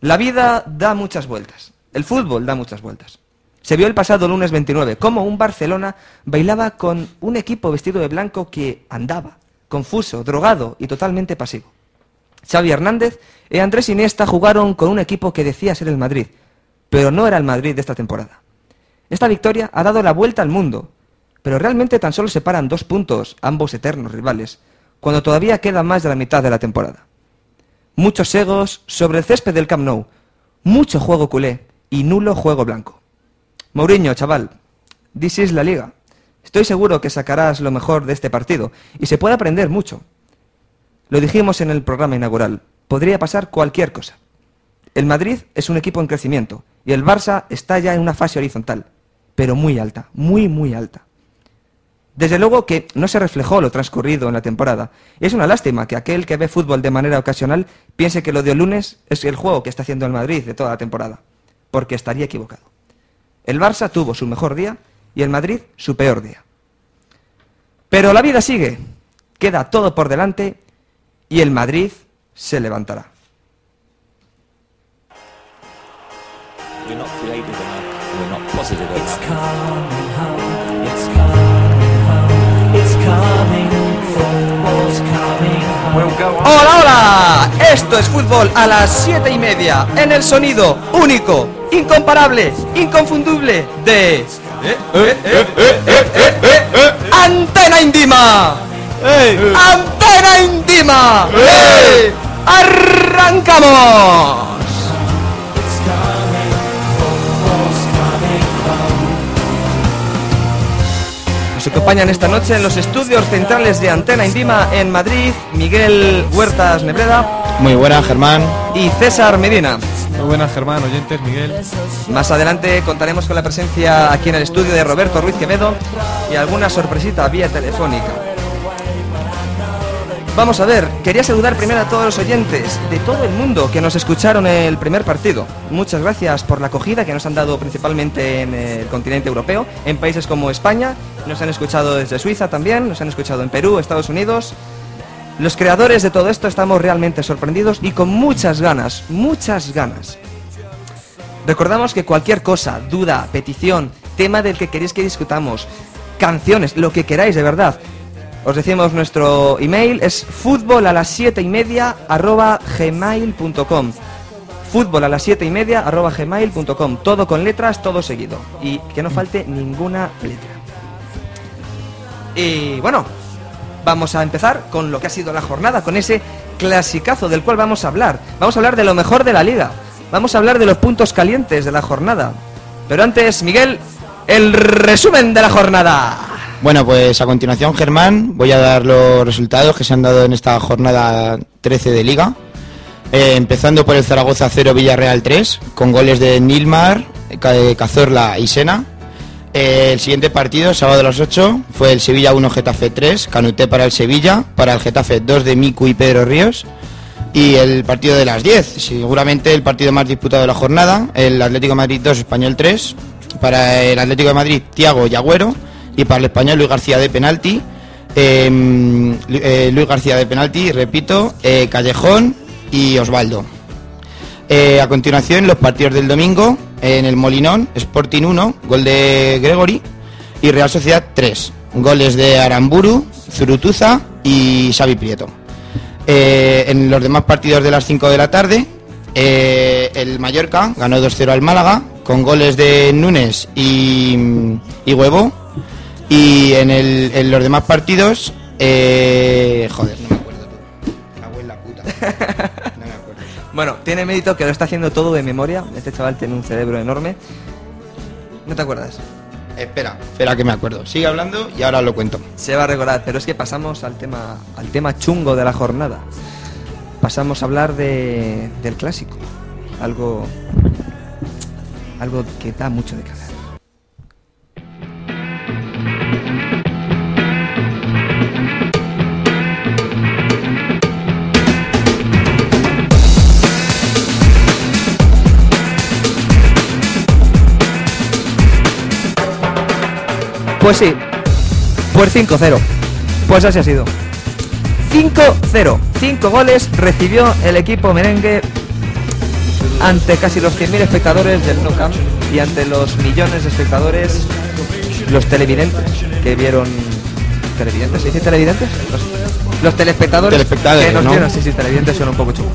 La vida da muchas vueltas. El fútbol da muchas vueltas. Se vio el pasado lunes 29 cómo un Barcelona bailaba con un equipo vestido de blanco que andaba, confuso, drogado y totalmente pasivo. Xavi Hernández y Andrés Iniesta jugaron con un equipo que decía ser el Madrid, pero no era el Madrid de esta temporada. Esta victoria ha dado la vuelta al mundo, pero realmente tan solo separan dos puntos, ambos eternos rivales, cuando todavía queda más de la mitad de la temporada muchos egos sobre el césped del Camp Nou, mucho juego culé y nulo juego blanco. Mourinho, chaval, this is la liga. Estoy seguro que sacarás lo mejor de este partido y se puede aprender mucho. Lo dijimos en el programa inaugural, podría pasar cualquier cosa. El Madrid es un equipo en crecimiento y el Barça está ya en una fase horizontal, pero muy alta, muy, muy alta. Desde luego que no se reflejó lo transcurrido en la temporada. Y es una lástima que aquel que ve fútbol de manera ocasional piense que lo de lunes es el juego que está haciendo el Madrid de toda la temporada, porque estaría equivocado. El Barça tuvo su mejor día y el Madrid su peor día. Pero la vida sigue, queda todo por delante y el Madrid se levantará. Hola, hola, esto es fútbol a las siete y media en el sonido único, incomparable, inconfundible de Antena Indima. Antena Indima. Arrancamos. Nos acompañan esta noche en los estudios centrales de Antena Indima en Madrid Miguel Huertas Nebreda. Muy buena, Germán. Y César Medina. Muy buenas, Germán, oyentes, Miguel. Más adelante contaremos con la presencia aquí en el estudio de Roberto Ruiz Quevedo y alguna sorpresita vía telefónica. Vamos a ver, quería saludar primero a todos los oyentes de todo el mundo que nos escucharon el primer partido. Muchas gracias por la acogida que nos han dado principalmente en el continente europeo, en países como España, nos han escuchado desde Suiza también, nos han escuchado en Perú, Estados Unidos. Los creadores de todo esto estamos realmente sorprendidos y con muchas ganas, muchas ganas. Recordamos que cualquier cosa, duda, petición, tema del que queréis que discutamos, canciones, lo que queráis de verdad, os decimos nuestro email es fútbol a las siete y media arroba gmail.com. Fútbol a las siete y media arroba gmail.com. Todo con letras, todo seguido. Y que no falte ninguna letra. Y bueno, vamos a empezar con lo que ha sido la jornada, con ese clasicazo del cual vamos a hablar. Vamos a hablar de lo mejor de la liga. Vamos a hablar de los puntos calientes de la jornada. Pero antes, Miguel, el resumen de la jornada. Bueno, pues a continuación, Germán, voy a dar los resultados que se han dado en esta jornada 13 de Liga. Eh, empezando por el Zaragoza 0 Villarreal 3, con goles de Nilmar, Ca- Cazorla y Sena. Eh, el siguiente partido, sábado a las 8, fue el Sevilla 1 Getafe 3, Canuté para el Sevilla, para el Getafe 2 de Miku y Pedro Ríos. Y el partido de las 10, seguramente el partido más disputado de la jornada, el Atlético Madrid 2, Español 3, para el Atlético de Madrid, Tiago y Agüero, y para el Español, Luis García de penalti, Lu- eh, Luis García de penalti, repito, eh, Callejón y Osvaldo. Eh, a continuación, los partidos del domingo, en el Molinón, Sporting 1, gol de Gregory, y Real Sociedad 3, goles de Aramburu, Zurutuza y Xavi Prieto. En los demás partidos de las 5 de la tarde, el Mallorca ganó 2-0 al Málaga con goles de Núñez y Huevo. Y en, el- en los demás partidos, eh, joder, no me acuerdo todo. Cago en la puta. No me acuerdo. Bueno, tiene mérito que lo está haciendo todo de memoria. Este chaval tiene un cerebro enorme. ¿No te acuerdas? Espera, espera que me acuerdo. Sigue hablando y ahora lo cuento. Se va a recordar, pero es que pasamos al tema, al tema chungo de la jornada. pasamos a hablar de, del clásico. Algo, algo que da mucho de cara. Pues sí, pues 5-0. Pues así ha sido. 5-0. 5 goles recibió el equipo merengue ante casi los 100.000 espectadores del No Camp y ante los millones de espectadores, los televidentes que vieron. ¿Televidentes? ¿Se dice televidentes? Los, los telespectadores, Telespectadores, que nos ¿no? vieron, sí, sí, televidentes suena un poco chulo.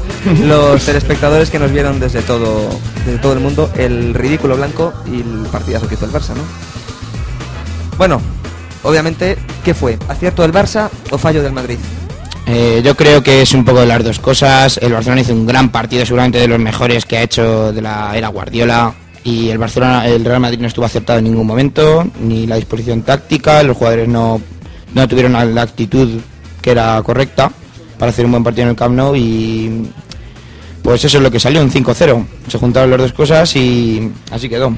Los telespectadores que nos vieron desde todo, desde todo el mundo el ridículo blanco y el partidazo que hizo el Barça, ¿no? Bueno, obviamente, ¿qué fue? ¿Acierto del Barça o fallo del Madrid? Eh, yo creo que es un poco de las dos cosas. El Barcelona hizo un gran partido, seguramente de los mejores que ha hecho de la era Guardiola. Y el Barcelona, el Real Madrid no estuvo acertado en ningún momento, ni la disposición táctica, los jugadores no, no tuvieron la actitud que era correcta para hacer un buen partido en el Camp Nou y pues eso es lo que salió, un 5-0. Se juntaron las dos cosas y así quedó.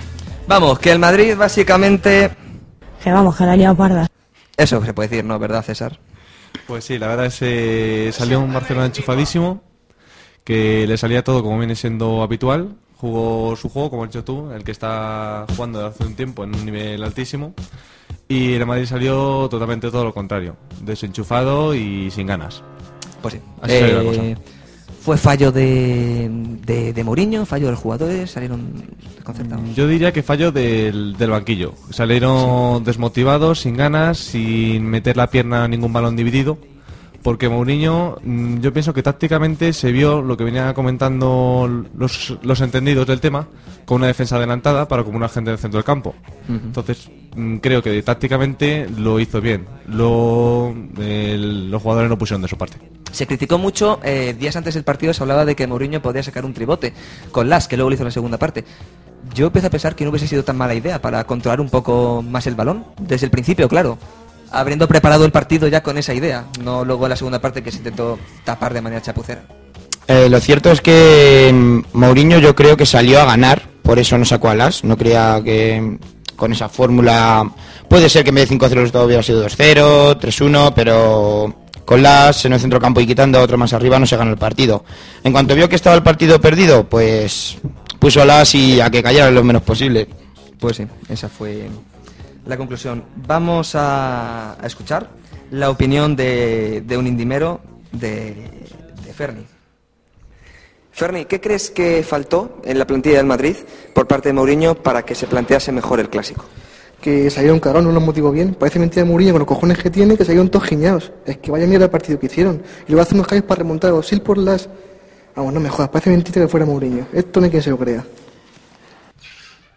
Vamos, que el Madrid básicamente... Que vamos, que la ha liado parda. Eso se puede decir, ¿no? ¿Verdad, César? Pues sí, la verdad es que salió un Barcelona enchufadísimo, que le salía todo como viene siendo habitual. Jugó su juego, como has dicho tú, el que está jugando desde hace un tiempo en un nivel altísimo. Y el Madrid salió totalmente todo lo contrario, desenchufado y sin ganas. Pues sí. Así salió la Eh, cosa. ¿Fue fallo de, de, de Mourinho? ¿Fallo de los jugadores? ¿Salieron desconcertados? Yo diría que fallo del, del banquillo. Salieron desmotivados, sin ganas, sin meter la pierna a ningún balón dividido. Porque Mourinho, mm, yo pienso que tácticamente se vio lo que venía comentando los, los entendidos del tema, con una defensa adelantada para como una gente del centro del campo. Entonces, mm, creo que tácticamente lo hizo bien. Lo, los jugadores no pusieron de su parte. Se criticó mucho, eh, días antes del partido se hablaba de que Mourinho podía sacar un tribote con Las, que luego lo hizo en la segunda parte. Yo empiezo a pensar que no hubiese sido tan mala idea para controlar un poco más el balón, desde el principio, claro. Habiendo preparado el partido ya con esa idea, no luego la segunda parte que se intentó tapar de manera chapucera. Eh, lo cierto es que mm, Mourinho yo creo que salió a ganar, por eso no sacó a las. No creía que mm, con esa fórmula. Puede ser que en vez de 5-0 el resultado hubiera sido 2-0, 3-1, pero con las en el centro campo y quitando a otro más arriba no se ganó el partido. En cuanto vio que estaba el partido perdido, pues puso a las y a que cayera lo menos posible. Pues sí, esa fue la conclusión. Vamos a, escuchar la opinión de, de un indimero de, Ferni. Ferni, ¿qué crees que faltó en la plantilla del Madrid por parte de Mourinho para que se plantease mejor el clásico? que salieron cagados, no los motivó bien. Parece mentira de Mourinho con los cojones que tiene, que salieron todos giñados. Es que vaya mierda el partido que hicieron. Y luego hace unos cambios para remontar a Osil por las... Vamos, no me jodas, parece mentira que fuera Mourinho. Esto no hay quien se lo crea.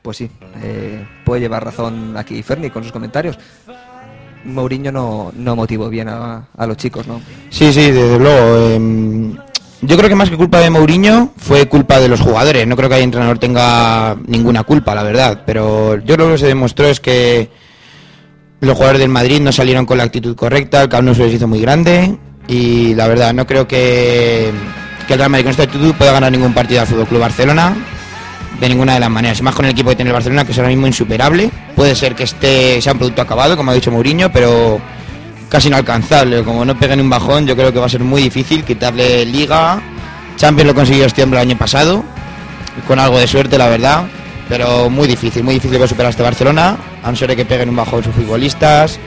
Pues sí, eh, puede llevar razón aquí Ferni con sus comentarios. Mourinho no, no motivó bien a, los chicos, ¿no? Sí, sí, desde luego. em, yo creo que más que culpa de Mourinho fue culpa de los jugadores. No creo que el entrenador tenga ninguna culpa, la verdad. Pero yo lo que se demostró es que los jugadores del Madrid no salieron con la actitud correcta. El Camp Nou se les hizo muy grande. Y la verdad, no creo que, que el Real Madrid con esta actitud pueda ganar ningún partido al Fútbol Club Barcelona. De ninguna de las maneras. Más con el equipo que tiene el Barcelona, que es ahora mismo insuperable. Puede ser que este sea un producto acabado, como ha dicho Mourinho, pero casi inalcanzable. Como no peguen un bajón, yo creo que va a ser muy difícil quitarle Liga. Champions lo consiguió este hombre el año pasado, con algo de suerte, la verdad. Pero muy difícil, muy difícil de superar este Barcelona, a no que peguen un bajón sus futbolistas.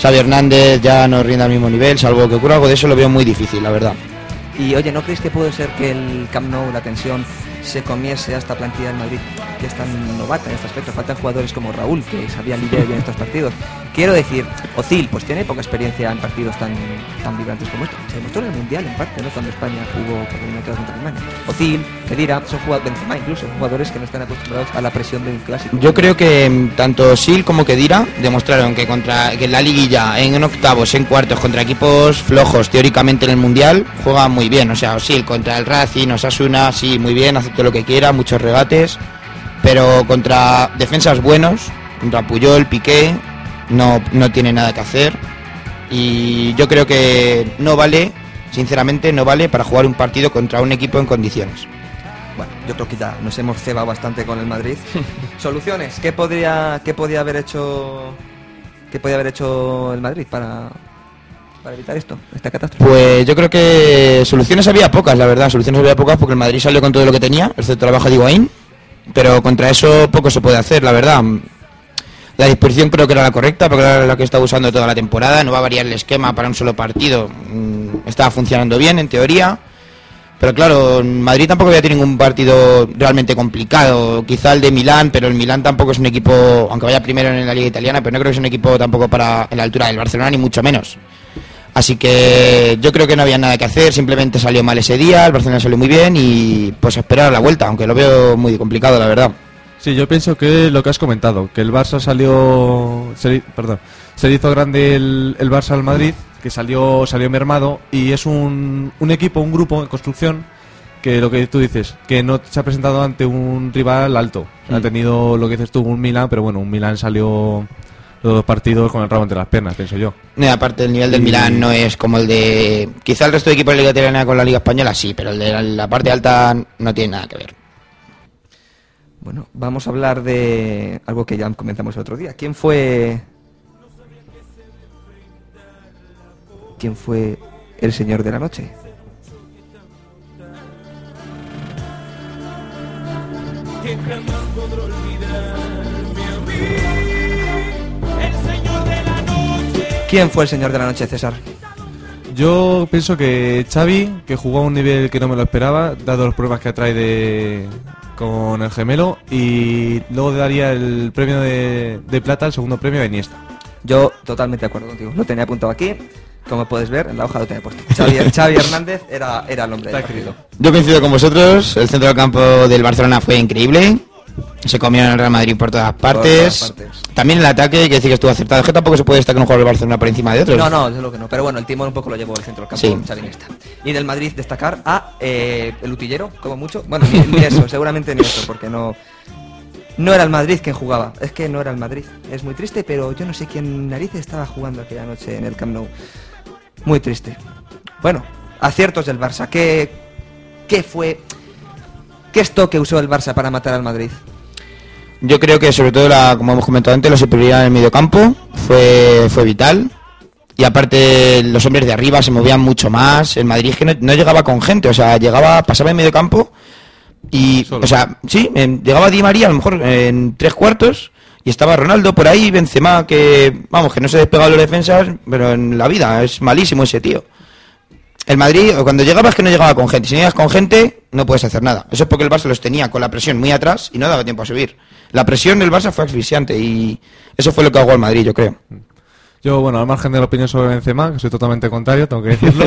Xavi Hernández ya no rinde al mismo nivel, salvo que ocurra algo de eso, lo veo muy difícil, la verdad. Y oye, ¿no creéis que puede ser que el Camp Nou, la tensión, se comiese a esta plantilla del Madrid, que es tan novata en este aspecto? Faltan jugadores como Raúl, que sabían lidiar bien estos partidos. Quiero decir, Ozil, pues tiene poca experiencia en partidos tan, tan vibrantes como estos. Se demostró en el Mundial, en parte, ¿no? Cuando España jugó por contra Alemania. Ozil, Kedira, son jugadores, Benzema incluso, son jugadores que no están acostumbrados a la presión de un clásico. Yo creo que mm, tanto Sil como Kedira demostraron que contra que en la liguilla, en octavos, en cuartos, contra equipos flojos teóricamente en el mundial, juegan muy bien. O sea, Sil contra el Racing, Osasuna, sí, muy bien, todo lo que quiera, muchos regates, pero contra defensas buenos, contra Puyol, Piqué, no, no tiene nada que hacer. Y yo creo que no vale Sinceramente no vale para jugar un partido contra un equipo en condiciones. Bueno, yo creo que ya nos hemos cebado bastante con el Madrid. Soluciones, ¿qué podría, qué podía haber hecho, qué podía haber hecho el Madrid para, para evitar esto, esta catástrofe? Pues yo creo que soluciones había pocas, la verdad. Soluciones había pocas porque el Madrid salió con todo lo que tenía, excepto la baja de Higuaín. Pero contra eso poco se puede hacer, la verdad. La disposición creo que era la correcta, porque era la que estaba usando toda la temporada. No va a variar el esquema para un solo partido. Mm, Estaba funcionando bien, en teoría. Pero claro, Madrid tampoco había tenido ningún partido realmente complicado. Quizá el de Milán, pero el Milán tampoco es un equipo, aunque vaya primero en la liga italiana, pero no creo que sea un equipo tampoco para la altura del Barcelona, ni mucho menos. Así que yo creo que no había nada que hacer, simplemente salió mal ese día, el Barcelona salió muy bien y pues a esperar a la vuelta, aunque lo veo muy complicado, la verdad. Sí, yo pienso que lo que has comentado, que el Barça salió, se, perdón, se hizo grande el, el Barça al Madrid, que salió, salió mermado y es un, un equipo, un grupo en construcción que lo que tú dices, que no se ha presentado ante un rival alto. Ha Mm. tenido lo que dices tú, un Milan, pero bueno, un Milan salió los dos partidos con el rabo entre las piernas, pienso yo. No, aparte el nivel del Y- Milán no es como el de... Quizá el resto de equipos de la Liga Italiana con la Liga Española sí, pero el de la, la parte alta no tiene nada que ver. Bueno, vamos a hablar de algo que ya comentamos el otro día. ¿Quién fue quién fue el señor de la noche? ¿Quién fue el señor de la noche, César? Yo pienso que Xavi, que jugó a un nivel que no me lo esperaba, dado los problemas que trae de, con el gemelo, y luego daría el premio de, de plata, el segundo premio a Iniesta. Yo totalmente de acuerdo contigo. Lo tenía apuntado aquí. Como puedes ver, en la hoja lo tenía puesto. Xavi, Xavi Hernández era, era el hombre del Está partido. escrito. Yo coincido con vosotros, el centro del campo del Barcelona fue increíble. Se comieron el Real Madrid por todas partes. todas partes. También el ataque, hay que decir que estuvo acertado. Es que tampoco se puede destacar un jugador del Barcelona por encima de otros. No, no, desde luego que no. Pero bueno, el timón un poco lo llevó el centro del campo, Sí. Y del Madrid destacar a eh, el utillero, como mucho. Bueno, ni, ni eso, seguramente ni eso, porque no... No era el Madrid quien jugaba, es que no era el Madrid. Es muy triste, pero yo no sé quién narices estaba jugando aquella noche en el Camp Nou. Muy triste. Bueno, aciertos del Barça. ¿Qué, qué fue? ¿Qué es esto que usó el Barça para matar al Madrid? Yo creo que sobre todo, la, como hemos comentado antes, la superioridad en el mediocampo fue, fue vital. Y aparte los hombres de arriba se movían mucho más. El Madrid es que no, no llegaba con gente, o sea, llegaba, pasaba en mediocampo y, Solo. o sea, sí, llegaba Di María a lo mejor en tres cuartos y estaba Ronaldo por ahí, Benzema, que, vamos, que no se despegaba de los defensas, pero en la vida es malísimo ese tío. El Madrid, cuando llegaba es que no llegaba con gente. Si no llegas con gente, no puedes hacer nada. Eso es porque el Barça los tenía con la presión muy atrás y no daba tiempo a subir. La presión del Barça fue asfixiante y eso fue lo que ahogó al Madrid, yo creo. Yo, bueno, al margen de la opinión sobre Benzema, que soy totalmente contrario, tengo que decirlo.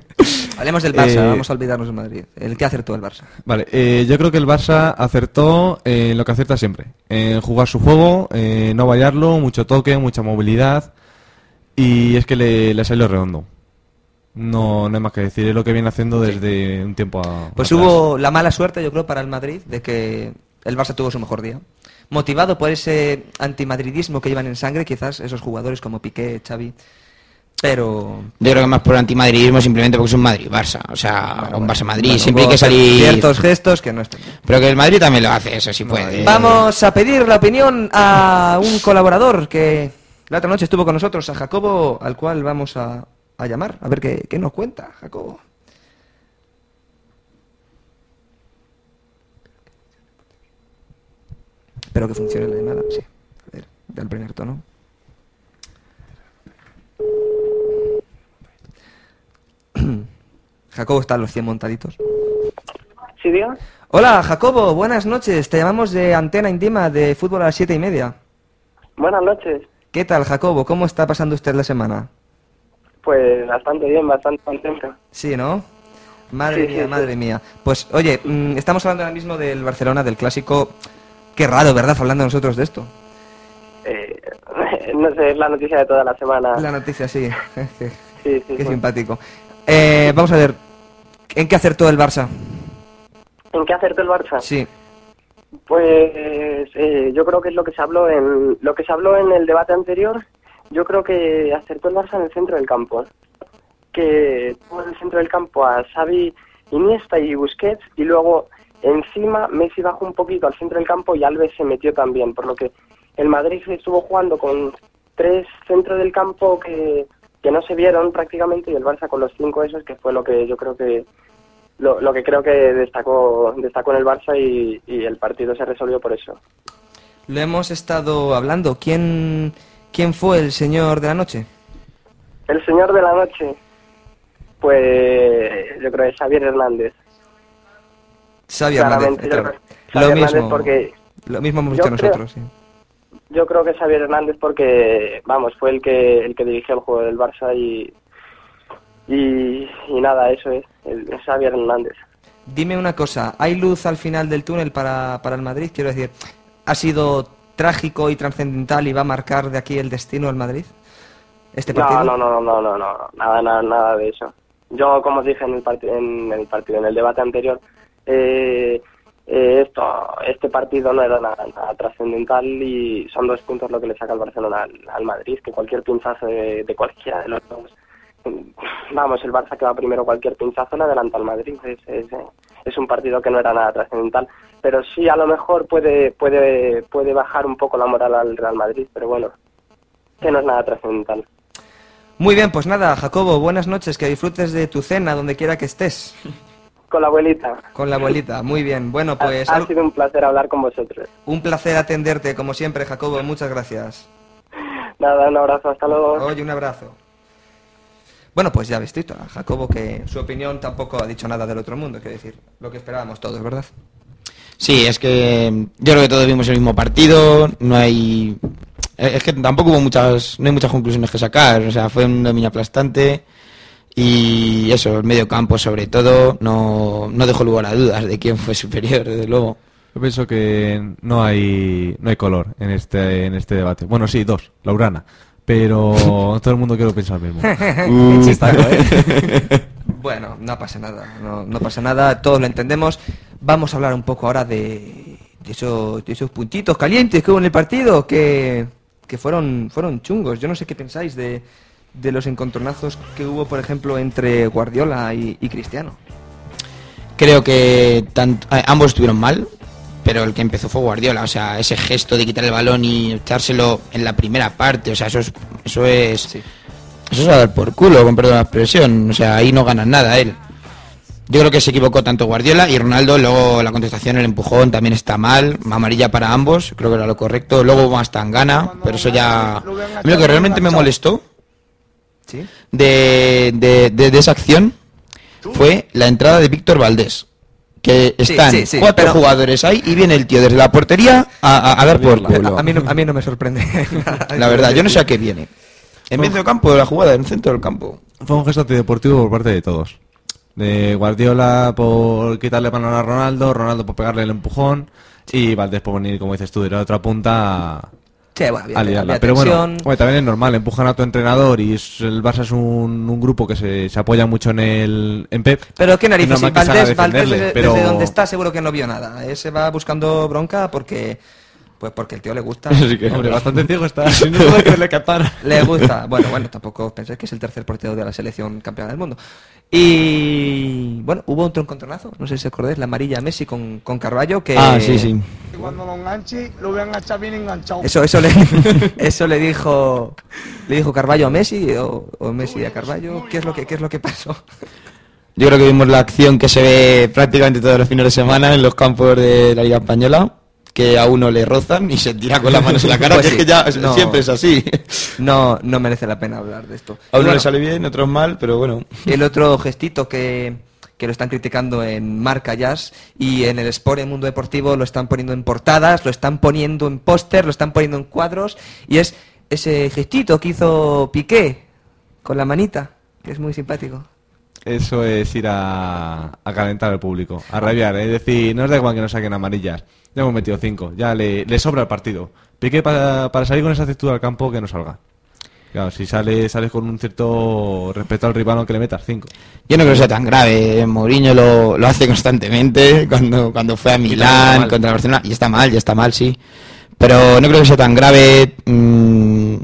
Hablemos del Barça, Eh, vamos a olvidarnos del Madrid. El que acertó el Barça. Vale, eh, yo creo que el Barça acertó en lo que acierta siempre, en jugar su juego, eh, no vallarlo, mucho toque, mucha movilidad y es que le, le salió redondo. No, no hay más que decir, es lo que viene haciendo desde un tiempo a Pues atrás. hubo la mala suerte, yo creo, para el Madrid de que el Barça tuvo su mejor día. Motivado por ese antimadridismo que llevan en sangre, quizás esos jugadores como Piqué, Xavi. Pero. Yo creo que más por antimadridismo simplemente porque es un Madrid-Barça. O sea, un Barça-Madrid. bueno, Siempre hay que salir... Ciertos gestos que no están. Pero que el Madrid también lo hace, eso sí puede. Vamos a pedir la opinión a un colaborador que la otra noche estuvo con nosotros, a Jacobo, al cual vamos a, a llamar. A ver qué, qué nos cuenta, Jacobo. Espero que funcione la llamada, sí. A ver, del primer tono. Jacobo está en los 100 montaditos. ¿Sí, diga? Hola, Jacobo, buenas noches. Te llamamos de Antena Indima de fútbol a las siete y media. Buenas noches. ¿Qué tal, Jacobo? ¿Cómo está pasando usted la semana? Pues bastante bien, bastante contento. Sí, ¿no? Madre Sí, mía, sí. madre mía. Pues, oye, mm, estamos hablando ahora mismo del Barcelona, del clásico. Qué raro, ¿verdad? Hablando nosotros de esto. Eh, no sé, es la noticia de toda la semana. La noticia, sí. Qué Sí, sí. simpático. Eh, vamos a ver. ¿En qué acertó el Barça? ¿En qué acertó el Barça? Sí. Pues eh, yo creo que es lo que se habló en lo que se habló en el debate anterior. Yo creo que acertó el Barça en el centro del campo. que tuvo en el centro del campo a Xavi, Iniesta y Busquets y luego encima Messi bajó un poquito al centro del campo y Alves se metió también, por lo que el Madrid estuvo jugando con tres centros del campo que, que no se vieron prácticamente y el Barça con los cinco esos que fue lo que yo creo que lo, lo que creo que destacó destacó en el Barça y, y el partido se resolvió por eso. Lo hemos estado hablando. ¿Quién, quién fue el señor de la noche? El señor de la noche, pues yo creo que es Xavier Hernández. Xavi Claramente, Hernández. claro. creo- Lo Hernández mismo, porque lo mismo hemos dicho creo- nosotros. sí. yo creo que es Xavier Hernández porque vamos fue el que el que dirigió el juego del Barça y y, y nada eso es, el, es Xavier Hernández. Dime una cosa, ¿hay luz al final del túnel para, para el Madrid? Quiero decir, ¿ha sido trágico y trascendental y va a marcar de aquí el destino al Madrid? ¿Este partido? No, no, no, no, no, no, nada, nada, nada de eso. Yo, como os dije en el, parti- en el partido, en el debate anterior, eh, eh, esto, este partido no era nada, nada trascendental y son dos puntos lo que le saca el Barcelona al, al Madrid, que cualquier pinzazo de, de cualquiera de los dos. Vamos, el Barça que va primero cualquier pinzazo le adelanta al Madrid. Es, es, eh, es un partido que no era nada trascendental, pero sí a lo mejor puede, puede, puede bajar un poco la moral al Real Madrid, pero bueno, que no es nada trascendental. Muy bien, pues nada, Jacobo, buenas noches, que disfrutes de tu cena donde quiera que estés. Con la abuelita. Con la abuelita, muy bien. Bueno, pues ha, sido un placer hablar con vosotros. un placer atenderte, como siempre, Jacobo, muchas gracias. Nada, un abrazo, hasta luego. Oye, un abrazo. Bueno, pues ya visto a Jacobo que su opinión tampoco ha dicho nada del otro mundo, quiero decir, lo que esperábamos todos, ¿verdad? Sí, es que yo creo que todos vimos el mismo partido, no hay... eh, Es que tampoco hubo muchas, no hay muchas conclusiones que sacar, o sea, fue un dominio aplastante y eso, el medio campo sobre todo, no, no dejó lugar a dudas de quién fue superior, desde luego. Yo pienso que no hay no hay color en este en este debate. Bueno, sí, dos, la urana. Pero todo el mundo quiere pensar lo mismo. Qué chistaco, ¿eh? Bueno, no pasa nada, no, no pasa nada, todos lo entendemos. Vamos a hablar un poco ahora de, de esos, de esos puntitos calientes que hubo en el partido, que, que fueron, fueron chungos. Yo no sé qué pensáis de, de los encontronazos que hubo, por ejemplo, entre Guardiola y, y Cristiano. Creo que tanto, eh, ambos estuvieron mal, pero el que empezó fue Guardiola. O sea, ese gesto de quitar el balón y echárselo en la primera parte, o sea, eso es, eso es, Sí. eso es a dar por culo, con perdón la expresión. O sea, ahí no ganan nada él. Yo creo que se equivocó tanto Guardiola y Ronaldo. Luego la contestación, el empujón también está mal. Amarilla para ambos, creo que era lo correcto. Luego más tan gana, pero eso ya. A mí lo que realmente me molestó de, de, de- de esa acción fue la entrada de Víctor Valdés. Que están sí, sí, cuatro pero- jugadores ahí y viene el tío desde la portería a, a- a dar por culo. A mí no, a mí no me sorprende. La verdad, yo no sé a qué viene. En medio del campo de la jugada, en el centro del campo. Fue un gesto antideportivo por parte de todos. De Guardiola por quitarle mano a Ronaldo, Ronaldo por pegarle el empujón y Valdés por venir, como dices tú, de la otra punta a, Sí, bueno, había- a liarla. había Pero bueno, hombre, también es normal, empujan a tu entrenador y es- el Barça es un, un grupo que se, se apoya mucho en el en Pep. Pero qué Es narices, Valdés, Valdés desde, pero- desde donde está seguro que no vio nada. Ese va buscando bronca porque pues porque el tío le gusta. Hombre, bastante ciego está. Si no puede que le capara. Le gusta. Bueno, bueno, tampoco penséis que es el tercer portero de la selección campeona del mundo. Y bueno, hubo otro encontronazo, no sé si os acordáis, la amarilla a Messi con, con Carballo que Ah, sí, sí. Cuando lo enganche, lo voy a enganchar bien enganchado. Eso, eso le, eso le dijo, le dijo Carballo a Messi o, o Messi a Carballo. ¿Qué es lo que, qué es lo que pasó? Yo creo que vimos la acción que se ve prácticamente todos los fines de semana en los campos de la Liga Española, que a uno le rozan y se tira con las manos en la cara, Pues que sí, es que ya no. siempre es así. No, no merece la pena hablar de esto. A uno bueno, le sale bien, a otros mal, pero bueno. El otro gestito que, que lo están criticando en Marca Jazz y en el Sport, en Mundo Deportivo, lo están poniendo en portadas, lo están poniendo en póster, lo están poniendo en cuadros, y es ese gestito que hizo Piqué con la manita, que es muy simpático. Eso es ir a, a calentar al público, a rabiar, es decir, no os da igual que nos saquen amarillas. Ya hemos metido cinco, ya le, le sobra el partido. Piqué para, para salir con esa actitud al campo que no salga. Claro, si sale, sales con un cierto respeto al rival aunque le metas cinco. Yo no creo que sea tan grave. Mourinho lo, lo hace constantemente cuando, cuando fue a Milán contra el Barcelona. Y está mal, ya está mal, sí. Pero no creo que sea tan grave. Mm,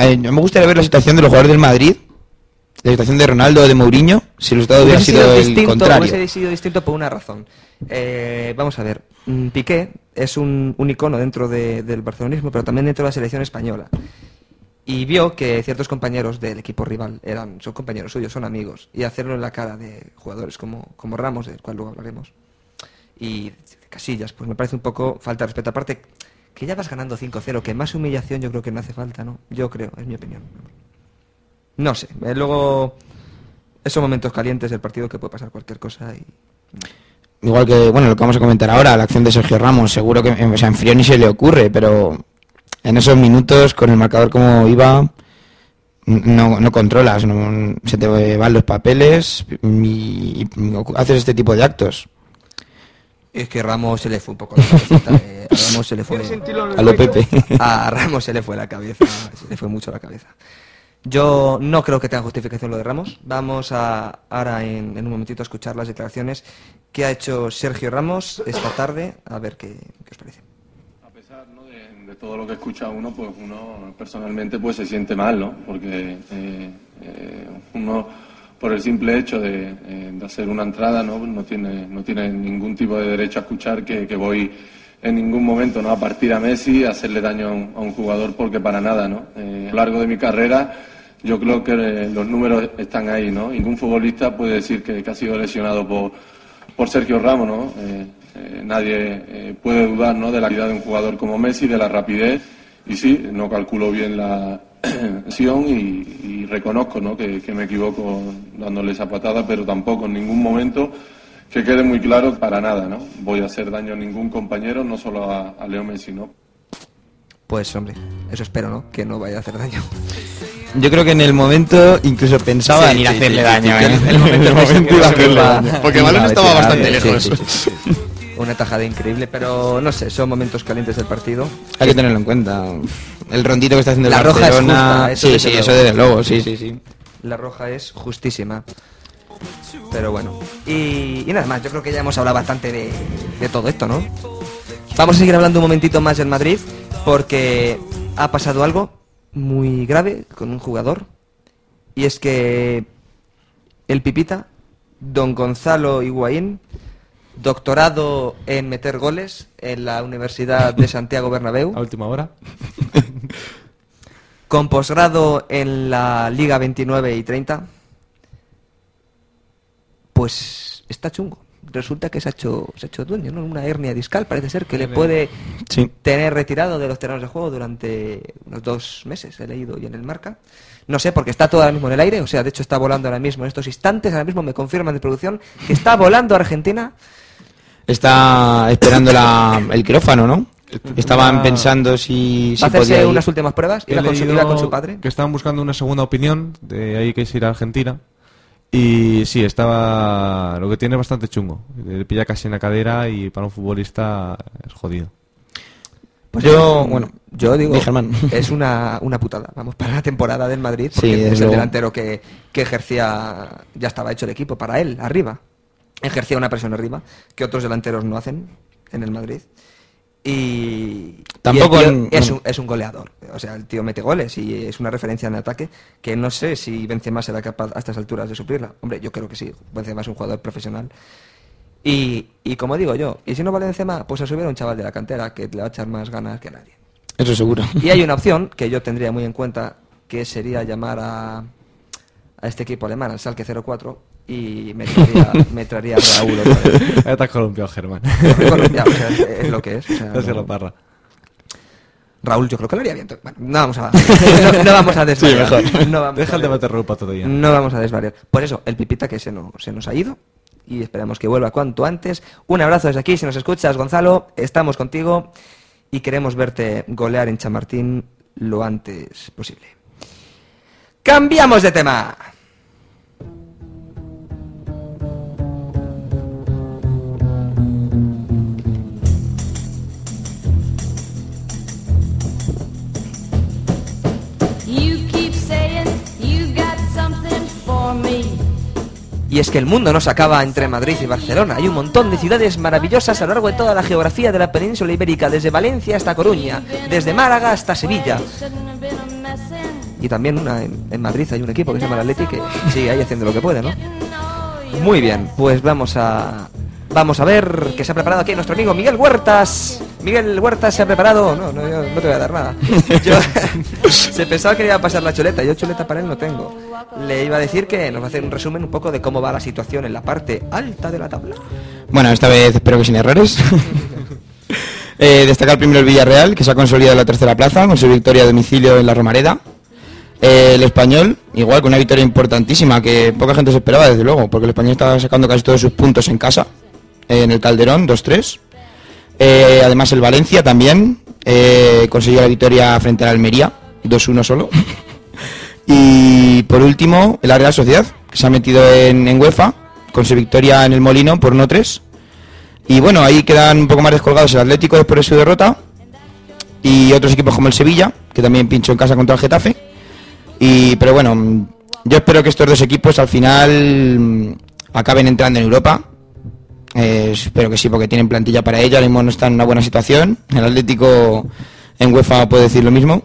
eh, me gustaría ver la situación de los jugadores del Madrid la situación de Ronaldo o de Mourinho si el resultado hubiera sido el distinto, contrario. hubiese sido distinto por una razón. Eh, vamos a ver, mm, Piqué es un, un icono dentro de- del barcelonismo, pero también dentro de la selección española. Y vio que ciertos compañeros del equipo rival eran, son compañeros suyos, son amigos. Y hacerlo en la cara de jugadores como, como Ramos, del cual luego hablaremos, y Casillas, pues me parece un poco falta de respeto. Aparte, que ya vas ganando 5-0, que más humillación yo creo que no hace falta, ¿no? Yo creo, es mi opinión. No sé, eh, luego esos momentos calientes del partido que puede pasar cualquier cosa y Igual que, bueno, lo que vamos a comentar ahora, la acción de Sergio Ramos, seguro que, o sea, en frío ni se le ocurre, pero en esos minutos, con el marcador como iba, no, no controlas, no- se te van los papeles y, y haces este tipo de actos. es que Ramos se le fue un poco la cabecita, eh, a Ramos se le fue ¿Quieres sentirlo en el A lo? Pepe. a Ramos se le fue la cabeza, se le fue mucho la cabeza. Yo no creo que tenga justificación lo de Ramos. Vamos a ahora en, en un momentito a escuchar las declaraciones que ha hecho Sergio Ramos esta tarde, a ver qué, qué os parece. A pesar ¿no? de, de todo lo que escucha uno, pues uno personalmente pues se siente mal, ¿no? Porque eh, eh, uno, por el simple hecho de, eh, de hacer una entrada, ¿no? No tiene, no tiene ningún tipo de derecho a escuchar que, que voy en ningún momento ¿no? a partir a Messi, a hacerle daño a un, a un jugador, porque para nada, ¿no? Eh, a lo largo de mi carrera yo creo que eh, los números están ahí, ¿no? Ningún futbolista puede decir que, ha sido lesionado por, por Sergio Ramos, ¿no? Eh, eh, nadie puede dudar, ¿no? De la calidad de un jugador como Messi, de la rapidez. Y sí, no calculo bien la acción y, y reconozco, ¿no? Que, me equivoco dándole esa patada, pero tampoco en ningún momento que quede muy claro para nada, ¿no? Voy a hacer daño a ningún compañero, no solo a Leo Messi, ¿no? Pues hombre, eso espero, ¿no? Que no vaya a hacer daño. Yo creo que en el momento incluso pensaba Sí, en ir a hacerle sí, daño. sí, ¿eh? sí, el momento En en iba a hacerle daño. Porque el balón estaba bastante lejos. Una tajada increíble, pero no sé, son momentos calientes del partido. Hay que tenerlo en cuenta. El rondito que está haciendo el La roja es justa, eso sí, sí, eso desde luego, sí, sí, sí. La roja es justísima. Pero bueno. Y, y nada más, yo creo que ya hemos hablado bastante de, de todo esto, ¿no? Vamos a seguir hablando un momentito más del Madrid, porque ha pasado algo muy grave con un jugador. Y es que el Pipita, don Gonzalo Higuaín, doctorado en meter goles en la Universidad de Santiago Bernabéu. A última hora. con posgrado en la Liga 29 y 30, pues está chungo. Resulta que se ha hecho, se ha hecho dueño, ¿no? Una hernia discal, parece ser que le puede Sí. tener retirado de los terrenos de juego durante unos dos meses, he leído hoy en el marca. No sé, porque está todo ahora mismo en el aire, o sea, de hecho está volando ahora mismo en estos instantes, ahora mismo me confirman de producción que está volando a Argentina. Está esperando la, el quirófano, ¿no? Estaban Ah. pensando si, si Va a hacerse podía ir. unas últimas pruebas, He iba con, su, leído iba con su padre. Que estaban buscando una segunda opinión, de ahí que es ir a Argentina. Y sí, estaba. Lo que tiene es bastante chungo. Le pilla casi en la cadera y para un futbolista es jodido. Pues Yo, bueno, yo digo, es una, una putada. Vamos, para la temporada del Madrid, porque es el delantero que, que ejercía, ya estaba hecho el equipo para él, arriba. Ejercía una presión arriba, que otros delanteros no hacen en el Madrid. Y, Tampoco y el tío en- es, un, es un goleador. O sea, el tío mete goles y es una referencia en ataque que no sé si Benzema será capaz a estas alturas de suplirla. Hombre, yo creo que sí. Benzema es un jugador profesional. Y, y como digo yo, y si no vale Benzema, pues a subir a un chaval de la cantera que le va a echar más ganas que nadie. Eso seguro. Y hay una opción que yo tendría muy en cuenta, que sería llamar a, a este equipo alemán, al Salque 04, y me traería, me traería a Raúl otra vez. Has columpiado, Germán. Ya, o sea, es, es lo que es. o sea, no- la parra. Raúl, yo creo que lo haría bien. Bueno, no vamos a, no, no vamos a desvariar. mejor. No vamos Deja a el debate ropa todavía. No vamos a desvariar. Por eso, el pipita que se, no- se nos ha ido y esperamos que vuelva cuanto antes. Un abrazo desde aquí, si nos escuchas, Gonzalo, estamos contigo y queremos verte golear en Chamartín lo antes posible. ¡Cambiamos de tema! Y es que el mundo no se acaba entre Madrid y Barcelona. Hay un montón de ciudades maravillosas a lo largo de toda la geografía de la península ibérica, desde Valencia hasta Coruña, desde Málaga hasta Sevilla. Y también una en, en Madrid hay un equipo que se llama el Atleti que sigue ahí haciendo lo que puede, ¿no? Muy bien, pues vamos a vamos a ver qué se ha preparado aquí nuestro amigo Miguel Huertas. Miguel Huertas se ha preparado. No, no, yo no te voy a dar nada. Yo- se pensaba que le iba a pasar la chuleta. Yo chuleta para él no tengo. Le iba a decir que nos va a hacer un resumen un poco de cómo va la situación en la parte alta de la tabla. Bueno, esta vez espero que sin errores. Eh, destacar primero el Villarreal, que se ha consolidado en la tercera plaza con su victoria a domicilio en la Romareda. Eh, el Español, igual, con una victoria importantísima que poca gente se esperaba, desde luego, porque el Español estaba sacando casi todos sus puntos en casa, en el Calderón, 2-3. Eh, además, el Valencia también eh, consiguió la victoria frente al Almería, 2-1 solo. y por último, la Real Sociedad, que se ha metido en, en UEFA con su victoria en el Molino por 1-3. Y bueno, ahí quedan un poco más descolgados el Atlético después de su derrota. Y otros equipos como el Sevilla, que también pinchó en casa contra el Getafe. Y, pero bueno, yo espero que estos dos equipos al final mm, acaben entrando en Europa. Eh, espero que sí, porque tienen plantilla para ello. Ahora mismo no está en una buena situación. El Atlético en UEFA puede decir lo mismo.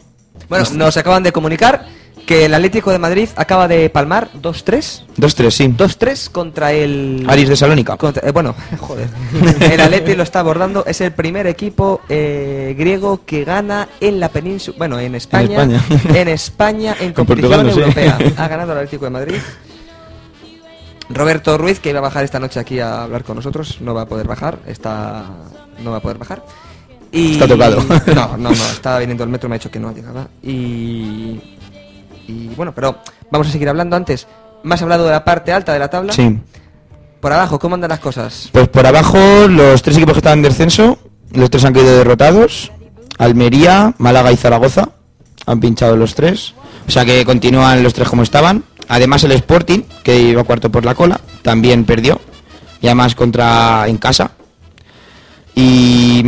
Bueno, nos acaban de comunicar que el Atlético de Madrid acaba de palmar 2-3. 2-3, sí. 2-3 contra el... Aris de Salónica. contra- eh, bueno, joder. El Atleti lo está abordando. Es el primer equipo eh, griego que gana en la península... Bueno, en España. España. En España, en En competición Portugal, no sé. europea. Ha ganado el Atlético de Madrid. Roberto Ruiz, que iba a bajar esta noche aquí a hablar con nosotros, no va a poder bajar. Está... No va a poder bajar. Y... Está tocado. No, no, no. Estaba viniendo el metro, me ha dicho que no llegaba. Y... Y bueno, pero vamos a seguir hablando antes. ¿Más hablado de la parte alta de la tabla? Sí. Por abajo, ¿cómo andan las cosas? Pues por abajo, los tres equipos que estaban en descenso, los tres han caído derrotados. Almería, Málaga y Zaragoza han pinchado los tres. O sea que continúan los tres como estaban. Además el Sporting, que iba cuarto por la cola, también perdió. Y además contra en casa. Y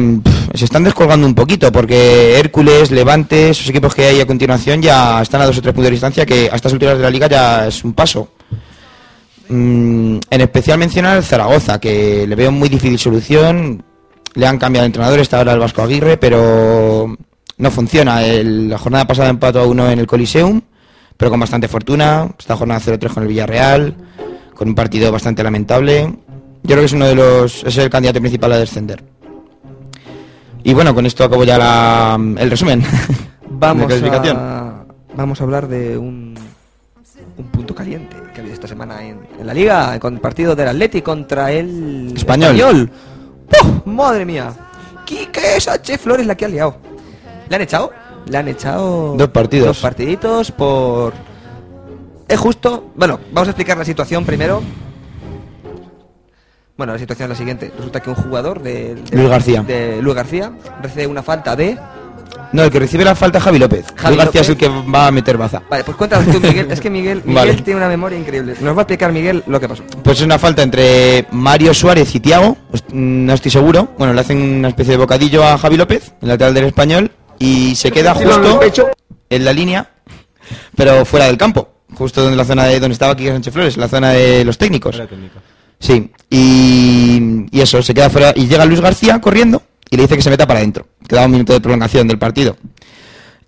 se están descolgando un poquito porque Hércules, Levante, esos equipos que hay a continuación ya están a dos o tres puntos de distancia que a estas alturas de la liga ya es un paso. Mm, en especial mencionar Zaragoza, que le veo muy difícil solución. Le han cambiado de entrenador, está ahora el Vasco Aguirre, pero no funciona. La jornada pasada empató a uno en el Coliseum, pero con bastante fortuna. Esta jornada 0-3 con el Villarreal, con un partido bastante lamentable. Yo creo que es uno de los. es el candidato principal a descender. Y bueno, con esto acabo ya la- el resumen. Vamos de clasificación. a, vamos a hablar de un, un punto caliente que ha habido esta semana en, en la liga, con el partido del Atleti contra el Español. ¡Puf! ¡Madre mía! Quique Sánchez Flores la que ha liado. ¿Le han echado? Le han echado... Dos partidos. Dos partiditos por... Es justo... Bueno, vamos a explicar la situación primero. Bueno, la situación es la siguiente. Resulta que un jugador de, de- Luis García. de Luis García recibe una falta de... No, el que recibe la falta es Javi López. Javi García es el que va a meter baza. Vale, pues cuéntanos tú, Miguel. Es que Miguel, Miguel Vale. tiene una memoria increíble. Nos va a explicar Miguel lo que pasó. Pues es una falta entre Mario Suárez y Tiago, no estoy seguro. Bueno, le hacen una especie de bocadillo a Javi López, el lateral del español, y se queda justo en la línea, pero fuera del campo, justo en la zona de donde estaba Quique Sánchez Flores, la zona de los técnicos. Sí, y, y eso, se queda fuera, y llega Luis García corriendo y le dice que se meta para adentro. Queda un minuto de prolongación del partido.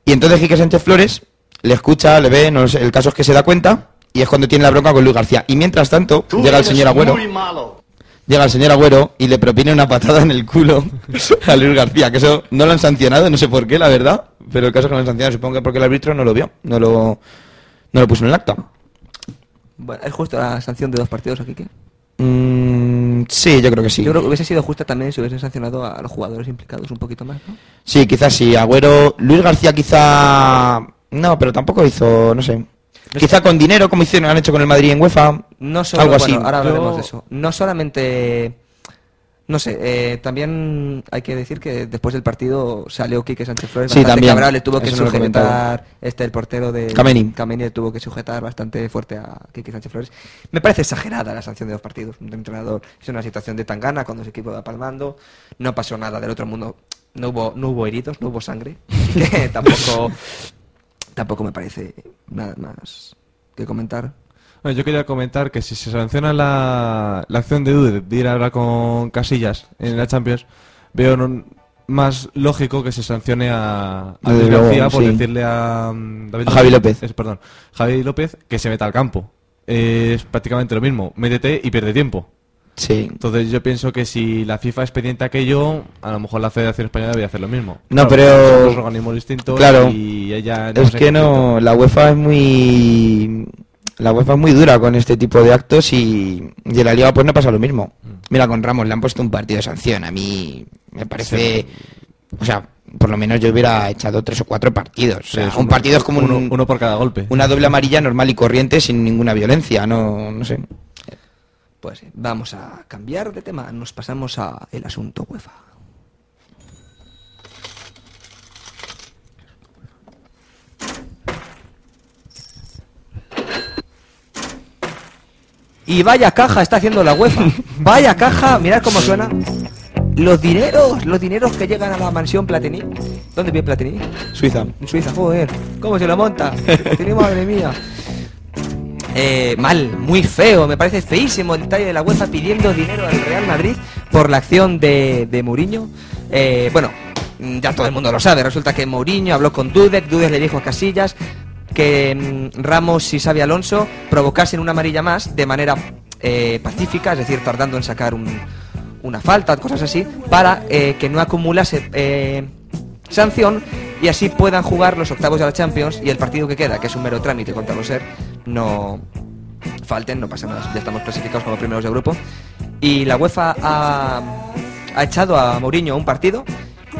Y entonces Quique Sánchez Flores le escucha, le ve, no sé, el caso es que se da cuenta y es cuando tiene la bronca con Luis García. Y mientras tanto, llega el señor Agüero, Muy malo. Llega el señor Agüero y le propina una patada en el culo a Luis García, que eso no lo han sancionado, no sé por qué, la verdad, pero el caso es que no lo han sancionado, supongo que porque el árbitro no lo vio, no lo, no lo puso en el acta. Bueno, es justo la sanción de dos partidos aquí. ¿qué? Mm, sí, yo creo que sí. Yo creo que hubiese sido justa también si hubiesen sancionado a los jugadores implicados un poquito más, ¿no? Sí, quizás sí. Agüero, Luis García quizá... No, pero tampoco hizo, no sé. Quizá con dinero, como hicieron, han hecho con el Madrid en UEFA. No solo, algo así. bueno, ahora hablaremos Yo- de eso. No solamente... No sé, eh, también hay que decir que después del partido salió Quique Sánchez Flores Sí, bastante también. cabreado, le tuvo que Eso sujetar, este el portero de Kameni. Kameni le tuvo que sujetar bastante fuerte a Quique Sánchez Flores. Me parece exagerada la sanción de dos partidos. Un entrenador es una situación de tangana cuando su equipo va palmando, no pasó nada del otro mundo, no hubo, no hubo heridos, no hubo sangre, así que tampoco, tampoco me parece nada más que comentar. Bueno, yo quería comentar que si se sanciona la, la acción de Dude de ir a hablar con Casillas en la Champions, veo no- más lógico que se sancione a, a Desde Luis García por sí. decirle a, mm, David A Javi López. es- perdón, Javi López que se meta al campo. Es prácticamente lo mismo, métete y pierde tiempo. Sí. Entonces yo pienso que si la FIFA a aquello, a lo mejor la Federación Española debería hacer lo mismo. No, Claro, pero- Son organismos distintos Claro. y ella es que no, la UEFA es muy... La UEFA es muy dura con este tipo de actos y, y en la Liga pues no pasa lo mismo. Mm. Mira, con Ramos le han puesto un partido de sanción. A mí me parece... O sea, por lo menos yo hubiera echado tres o cuatro partidos. O sea, un uno- partido es como uno- un- uno por cada golpe. Una doble amarilla normal y corriente sin ninguna violencia, no, no sé. Pues sí, vamos a cambiar de tema. Nos pasamos a el asunto UEFA. Y vaya caja está haciendo la UEFA. Vaya caja, mirad cómo suena. Los dineros, los dineros que llegan a la mansión Platini. ¿Dónde vive Platini? Suiza. Suiza, joder. ¿Cómo se lo monta? Platini, madre mía. Eh, mal, muy feo, me parece feísimo el detalle de la UEFA pidiendo dinero al Real Madrid por la acción de, de Mourinho. Eh, bueno, ya todo el mundo lo sabe, resulta que Mourinho habló con Dudek, Dudek le dijo a Casillas que mm, Ramos y Xavi Alonso provocasen una amarilla más de manera eh, pacífica, es decir, tardando en sacar un- una falta, cosas así, para eh, que no acumulase eh, sanción y así puedan jugar los octavos de la Champions y el partido que queda, que es un mero trámite contra los SER, no falten, no pasa nada, ya estamos clasificados como primeros de grupo. Y la UEFA ha, ha echado a Mourinho un partido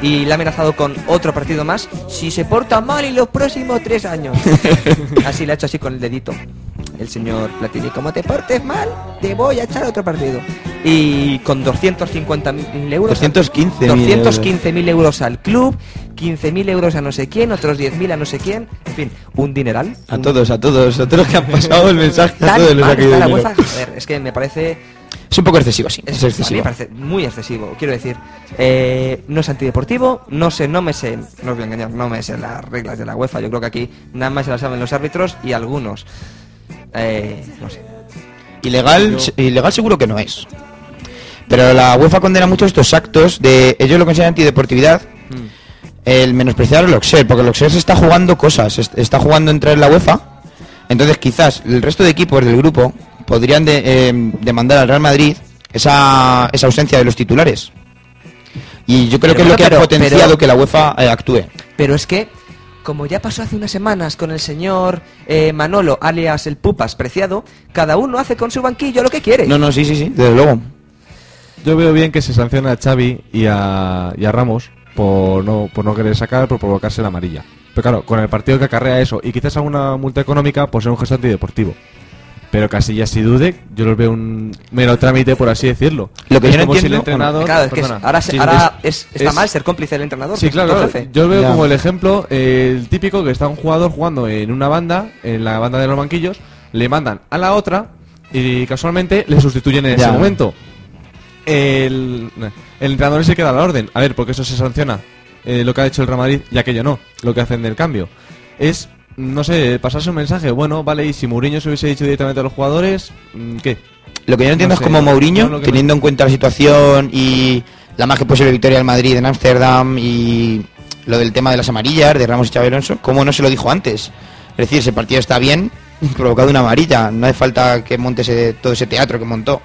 y le ha amenazado con otro partido más si se porta mal en los próximos tres años. así le ha hecho así con el dedito el señor Platini. Como te portes mal, te voy a echar otro partido. Y con 250.000 euros. 215.000 euros. 215.000 euros al club, 15.000 euros a no sé quién, otros 10.000 a no sé quién. En fin, un dineral. A todos, a todos, a todos los que han pasado el mensaje, a todos caído está la. UEFA. Joder, es que me parece Es un poco excesivo, sí. Es a mí excesivo. me parece muy excesivo, quiero decir. eh, no es antideportivo, no sé, no me sé, no os voy a engañar, no me sé las reglas de la UEFA. Yo creo que aquí nada más se las saben los árbitros y algunos. Eh, no sé. Ilegal, se- ilegal seguro que no es. Pero la UEFA condena mucho estos actos de ellos lo consideran antideportividad. El menospreciar el Oxer, porque el Oxer se está jugando cosas, est- está jugando entrar en la UEFA. Entonces quizás el resto de equipos del grupo podrían de- eh, demandar al Real Madrid esa, esa ausencia de los titulares. Y yo creo Pero que es lo que pero- ha potenciado pero- que la UEFA eh, actúe. Pero es que, como ya pasó hace unas semanas con el señor eh, Manolo, alias el Pupas Preciado, cada uno hace con su banquillo lo que quiere. No, no, sí, sí, sí, desde luego. Yo veo bien que se sancione a Xavi y a, y a Ramos por no, por no querer sacar, por provocarse la amarilla. Pero claro, con el partido que acarrea eso y quizás alguna multa económica, pues es un gesto antideportivo. Pero Casillas y Dudek, yo los veo un mero trámite, por así decirlo. Lo que es yo no como si el entiendo- entrenador... Claro, es que es- ahora, se- Sí, ahora es, está es- mal ser cómplice del entrenador. Sí, claro, tu claro. jefe. Yo veo Ya. como el ejemplo, eh, el típico que está un jugador jugando en una banda, en la banda de los banquillos, le mandan a la otra y casualmente le sustituyen en Ya. ese momento. El, el entrenador se queda a la orden. A ver, porque eso se sanciona. eh, lo que ha hecho el Real Madrid y aquello no, lo que hacen del cambio. Es, no sé, pasarse un mensaje. Bueno, vale, y si Mourinho se hubiese dicho directamente a los jugadores, mm, ¿qué? Lo que yo no entiendo sé, es como Mourinho, que teniendo en cuenta la situación y la más que posible victoria del Madrid en Ámsterdam y lo del tema de las amarillas de Ramos y Xabi Alonso, ¿cómo no se lo dijo antes? Es decir, ese partido está bien, provocado una amarilla, no hace falta que monte ese- todo ese teatro que montó.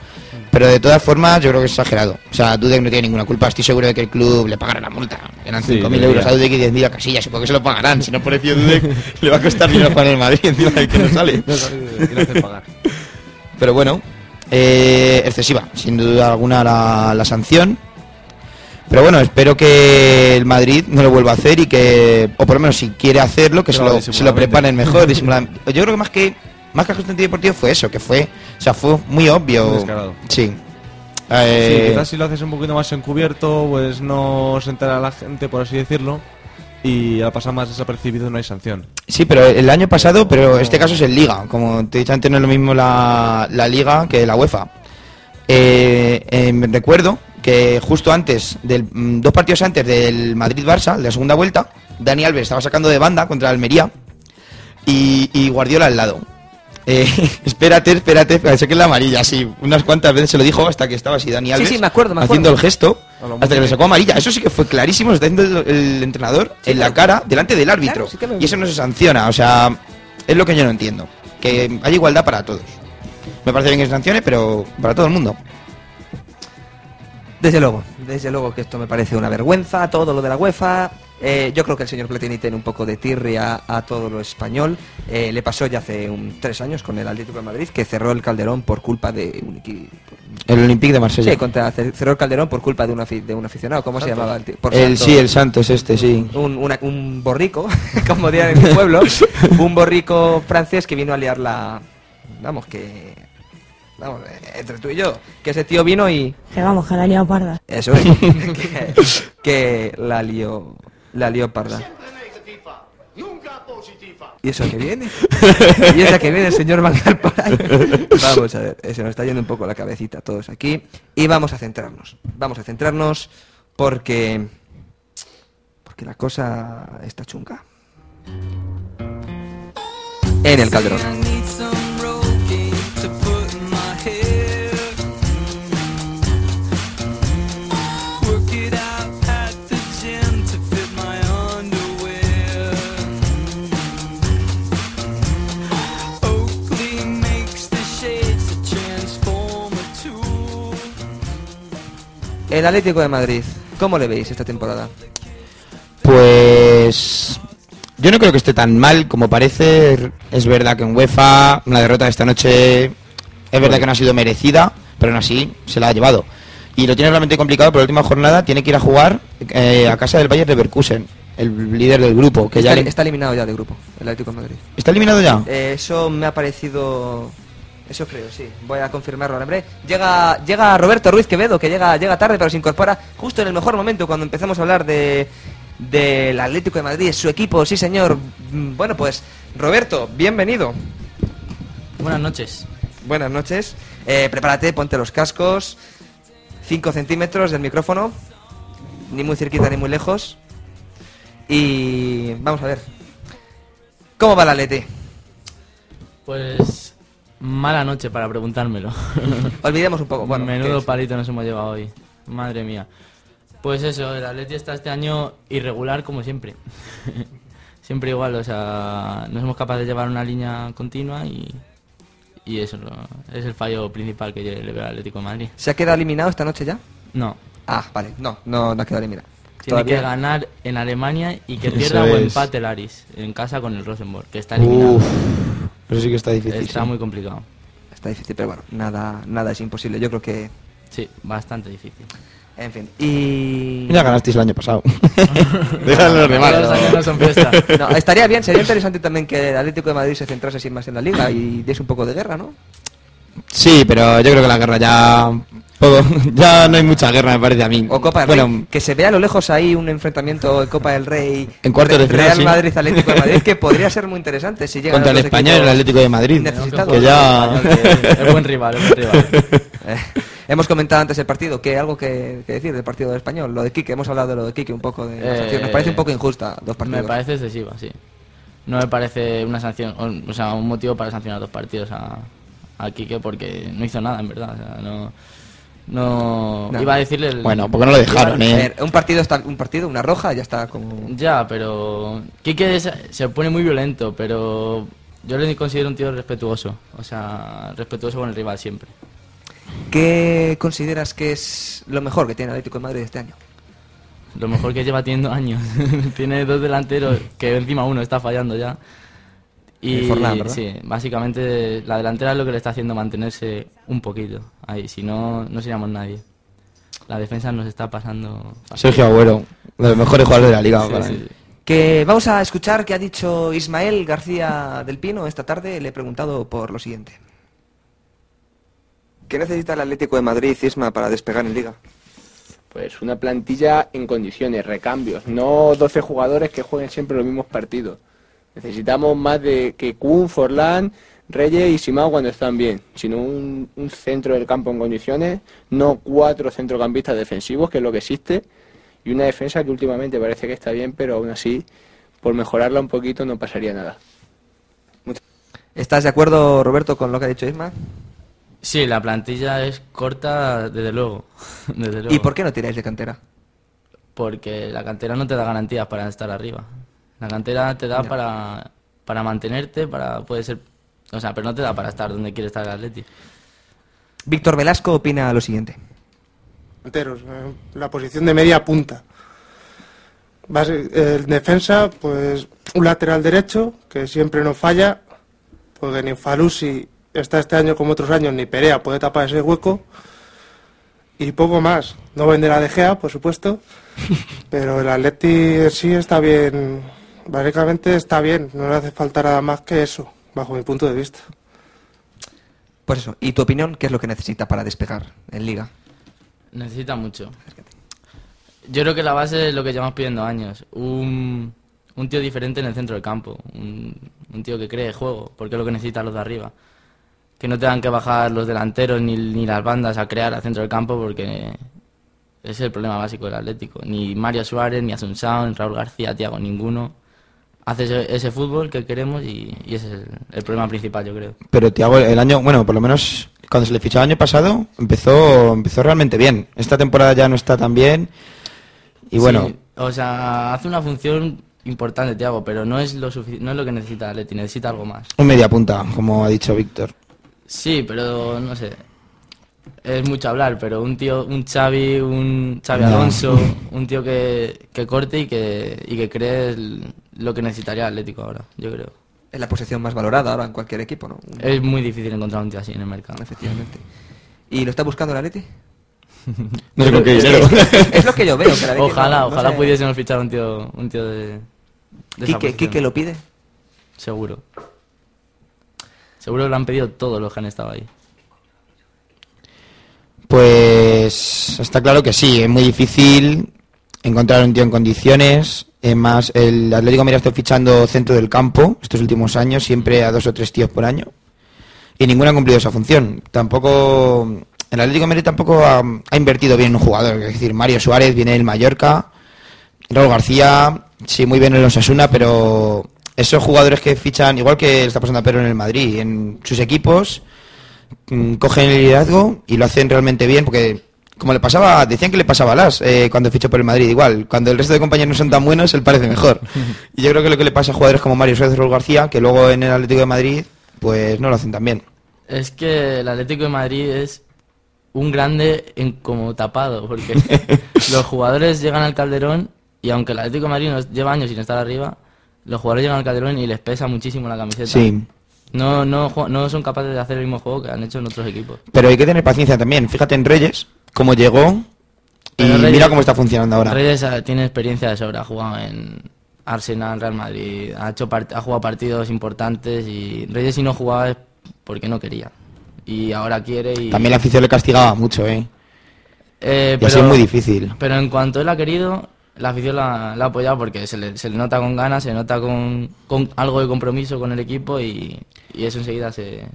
Pero de todas formas, yo creo que es exagerado. O sea, Dudek no tiene ninguna culpa. Estoy seguro de que el club le pagará la multa. Eran Sí, 5.000 debería. euros a Dudek y 10.000 a Casillas. Supongo que se lo pagarán. Si no pareció Dudek, le va a costar dinero para el Madrid encima de que no sale. No sale pagar. Pero bueno, eh, excesiva, sin duda alguna la, la sanción. Pero bueno, espero que el Madrid no lo vuelva a hacer y que, o por lo menos si quiere hacerlo, que se lo, se lo preparen mejor. Yo creo que más que más que ajuste antideportivo fue eso, que fue, o sea, fue muy obvio. Descarado. Sí. Sí, Eh, quizás si lo haces un poquito más encubierto, pues no se entera la gente, por así decirlo, y al pasar más desapercibido no hay sanción. Sí, pero el año pasado, pero este caso es en Liga. Como te he dicho antes, no es lo mismo la, la Liga que la UEFA. Eh, eh, me recuerdo que justo antes, del, mm, dos partidos antes del Madrid-Barça, de la segunda vuelta, Dani Alves estaba sacando de banda contra Almería y, y Guardiola al lado. Eh, espérate, espérate, sé que es la amarilla, sí. Unas cuantas veces se lo dijo hasta que estaba así Dani Sí, Alves sí, me acuerdo, me haciendo el gesto. Hasta que le sacó amarilla. Eso sí que fue clarísimo, está haciendo el, entrenador en la cara, delante del árbitro. Claro, sí que lo- y eso no se sanciona, o sea, es lo que yo no entiendo. Que haya igualdad para todos. Me parece bien que se sancione, pero para todo el mundo. Desde luego, desde luego que esto me parece una vergüenza, todo lo de la UEFA. Eh, yo creo que el señor Platini tiene un poco de tirria a todo lo español. Eh, le pasó ya hace un, tres años con el Atlético de Madrid, que cerró el Calderón por culpa de un El Olympique de Marsella. Sí, contra, cerró el Calderón por culpa de, una afi- de un aficionado. ¿Cómo se llamaba? el tío? Por el, Santos. sí, el Santos este, sí. un, una- un borrico, como dirían en mi pueblo, un borrico francés que vino a liar la... Vamos, que... Vamos, entre tú y yo, que ese tío vino y... Que vamos, que la ha liado parda. Eso es, que, que la lió, la lió parda. ¿Y eso a qué viene? ¿Y eso a qué viene el señor Bangal por ahí? Vamos a ver, eh, se nos está yendo un poco la cabecita a todos aquí. Y vamos a centrarnos. Vamos a centrarnos porque... Porque la cosa está chunga. En el Calderón. El Atlético de Madrid, ¿cómo le veis esta temporada? Pues yo no creo que esté tan mal como parece. Es verdad que en UEFA una derrota de esta noche es verdad que no ha sido merecida, pero aún así se la ha llevado. Y lo tiene realmente complicado, pero la última jornada tiene que ir a jugar eh, a casa del Bayern Leverkusen, el líder del grupo, que está, ya le- está eliminado ya de grupo, el Atlético de Madrid. está eliminado ya. Eh, eso me ha parecido. Eso creo, sí. Voy a confirmarlo breve. Llega, llega Roberto Ruiz Quevedo, que llega, llega tarde, pero se incorpora justo en el mejor momento cuando empezamos a hablar de del Atlético de Madrid, su equipo, sí señor. Mm, Bueno, pues Roberto, bienvenido. Buenas noches. Buenas noches. Eh, prepárate, ponte los cascos. 5 centímetros del micrófono. Ni muy cerquita ni muy lejos. Y vamos a ver. ¿Cómo va el Atleti? Pues mala noche para preguntármelo. Olvidemos un poco. Bueno, Menudo palito nos hemos llevado hoy. Madre mía. Pues eso, el Atleti está este año irregular como siempre. siempre igual, o sea, no somos capaces de llevar una línea continua y, y eso es el fallo principal que le veo al Atlético de Madrid. ¿Se ha quedado eliminado esta noche ya? No, Ah, vale. No, no, no ha quedado eliminado. tiene Todavía- que ganar en Alemania y que pierda o empate el Aris en casa con el Rosenborg, que está eliminado. Uf, pero sí que está difícil. está sí. muy complicado. Está difícil, pero bueno, nada, nada es imposible. Yo creo que... Sí, bastante difícil. En fin. Y... Ya ganasteis el año pasado. Déjalo los demás. Todos los años no son fiesta. No, estaría bien, sería interesante también que el Atlético de Madrid se centrase así más en la liga y diese un poco de guerra, ¿no? Sí, pero yo creo que la guerra ya... poco- ya no hay mucha guerra, me parece a mí. O Copa del bueno, Rey. Que se vea a lo lejos ahí un enfrentamiento en Copa del Rey. En cuartos de final, Real sí. Madrid Atlético de Madrid que podría ser muy interesante si llega contra el español, el Atlético de Madrid. necesitado. Que ya... Es buen rival, es buen rival. Eh, hemos comentado antes el partido, que algo que, que decir del partido del español, lo de Quique, hemos hablado de lo de Quique un poco de la Eh, sanción. Nos parece un poco injusta dos partidos. Me parece excesiva, sí. No me parece una sanción, o o sea, un motivo para sancionar dos partidos a, a Quique porque no hizo nada, en verdad. O sea, no, no, No. iba a decirle. el- Bueno, porque no lo dejaron, ¿eh? ver, un partido está un partido, una roja, ya está como Ya, pero Quique es- se pone muy violento, pero yo le considero un tío respetuoso, o sea, respetuoso con el rival siempre. ¿Qué consideras que es lo mejor que tiene Atlético de Madrid este año? Lo mejor que lleva teniendo años. Tiene dos delanteros que encima uno está fallando ya. Y Eh, Forlán, ¿verdad? sí, básicamente la delantera es lo que le está haciendo mantenerse un poquito ahí, si no, no seríamos nadie. La defensa nos está pasando. Sergio Agüero, de los mejores jugadores de la liga. Sí, para sí, mí. sí. Que vamos a escuchar qué ha dicho Ismael García del Pino esta tarde. Le he preguntado por lo siguiente. ¿Qué necesita el Atlético de Madrid, Isma, para despegar en Liga? Pues una plantilla en condiciones, recambios, no 12 jugadores que jueguen siempre los mismos partidos. Necesitamos más de que Kun, Forlán, Reyes y Simao cuando están bien, sino un, un centro del campo en condiciones, no cuatro centrocampistas defensivos, que es lo que existe, y una defensa que últimamente parece que está bien, pero aún así, por mejorarla un poquito no pasaría nada. ¿Estás de acuerdo, Roberto, con lo que ha dicho Isma? Sí, la plantilla es corta, desde luego. desde luego. ¿Y por qué no tiráis de cantera? Porque la cantera no te da garantías para estar arriba. La cantera te da para, para mantenerte, para puede ser... O sea, pero no te da para estar donde quiere estar el Atleti. Víctor Velasco opina lo siguiente. enteros, eh, la posición de media punta. Base- el defensa, pues un lateral derecho, que siempre no falla, porque ni Falusi está este año como otros años, ni Perea puede tapar ese hueco, y poco más. No vender a De Gea, por supuesto, pero el Atleti sí está bien, básicamente está bien, no le hace falta nada más que eso, bajo mi punto de vista. Pues eso, ¿y tu opinión qué es lo que necesita para despegar en Liga? Necesita mucho. Yo creo que la base es lo que llevamos pidiendo años. Un, un tío diferente en el centro del campo. Un, un tío que cree juego, porque es lo que necesitan los de arriba. Que no tengan que bajar los delanteros ni, ni las bandas a crear al centro del campo, porque ese es el problema básico del Atlético. Ni Mario Suárez, ni Asunción, Raúl García, Tiago, ninguno hace ese, ese fútbol que queremos y, y ese es el, el problema principal, yo creo. Pero Tiago, el año, bueno, por lo menos cuando se le fichó el año pasado, empezó, empezó realmente bien. Esta temporada ya no está tan bien. Y bueno, Sí, o sea, hace una función importante, Tiago, pero no es lo no es lo que necesita Atleti, necesita algo más. un media punta, como ha dicho Víctor. Sí, pero no sé. Es mucho hablar, pero un tío, un Xavi, un Xavi No. Alonso, un tío que, que corte y que, y que cree el- lo que necesitaría Atlético ahora, yo creo. Es la posición más valorada ahora en cualquier equipo, ¿no? Un- Es muy difícil encontrar un tío así en el mercado. Efectivamente. ¿Y lo está buscando el Atleti? No sé con qué dinero. es lo que yo veo. Que Ojalá, no- no ojalá sé- pudiésemos fichar un tío, un tío de, de Quique, lo pide. Seguro. Seguro que lo han pedido todos los que han estado ahí. Pues está claro que sí, es muy difícil encontrar un tío en condiciones. Más, el Atlético Madrid está fichando centro del campo estos últimos años, siempre a dos o tres tíos por año. Y ninguno ha cumplido esa función. Tampoco. El Atlético Madrid tampoco ha, invertido bien en un jugador. Es decir, Mario Suárez viene del Mallorca. Raúl García, sí, muy bien en los Asuna, pero esos jugadores que fichan, igual que está pasando a Pedro en el Madrid, en sus equipos, mm, cogen el liderazgo y lo hacen realmente bien, porque como le pasaba, decían que le pasaba a Las eh, cuando fichó por el Madrid, igual, cuando el resto de compañeros no son tan buenos, él parece mejor. Y yo creo que lo que le pasa a jugadores como Mario Suárez Raúl García, que luego en el Atlético de Madrid, pues no lo hacen tan bien. Es que el Atlético de Madrid es un grande en como tapado, porque los jugadores llegan al Calderón y aunque el Atlético de Madrid nos lleva años sin estar arriba, los jugadores llegan al Calderón y les pesa muchísimo la camiseta. Sí. No, no, no son capaces de hacer el mismo juego que han hecho en otros equipos. Pero hay que tener paciencia también. Fíjate en Reyes, cómo llegó y Pero Reyes- mira cómo está funcionando ahora. Reyes ah, tiene experiencia de sobra, ha jugado en Arsenal, Real Madrid, ha, hecho ha jugado partidos importantes y Reyes si no jugaba es porque no quería. Y ahora quiere y... También la afición le castigaba mucho, ¿eh? Eh, Y así es muy difícil. Pero en cuanto él ha querido, la afición la, la ha apoyado porque se le, se le nota con ganas, se le nota con, con algo de compromiso con el equipo y, y eso enseguida se,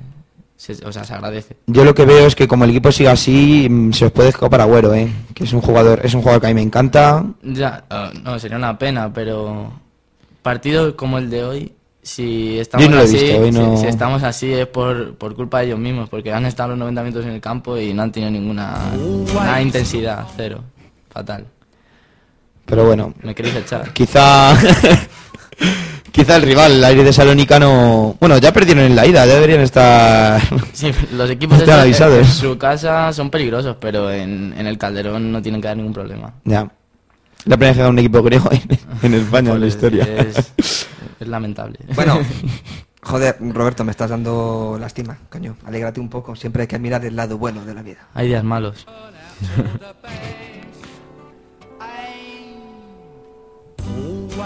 se- o sea, se agradece. Yo lo que veo es que como el equipo siga así, mm, se os puede escapar Agüero, ¿eh? Que es un jugador, es un jugador que a mí me encanta. Ya, ah, no, sería una pena, pero partidos como el de hoy, si estamos no así, visto, hoy si- no- si, estamos así es por, por culpa de ellos mismos, porque han estado los 90 minutos en el campo y no han tenido ninguna de intensidad, cero, fatal. Pero bueno, Me queréis echar. quizá quizá el rival, el aire de Salónica no... Bueno, ya perdieron en la ida, ya deberían estar... Sí, los equipos Están avisados. en su casa son peligrosos, pero en, en el Calderón no tienen que dar ningún problema. Ya. La primera vez que un equipo griego en, en España, en la Pues historia. Es, es lamentable. Bueno, joder, Roberto, me estás dando lástima, coño. Alégrate un poco. Siempre hay que mirar el lado bueno de la vida. Hay días malos.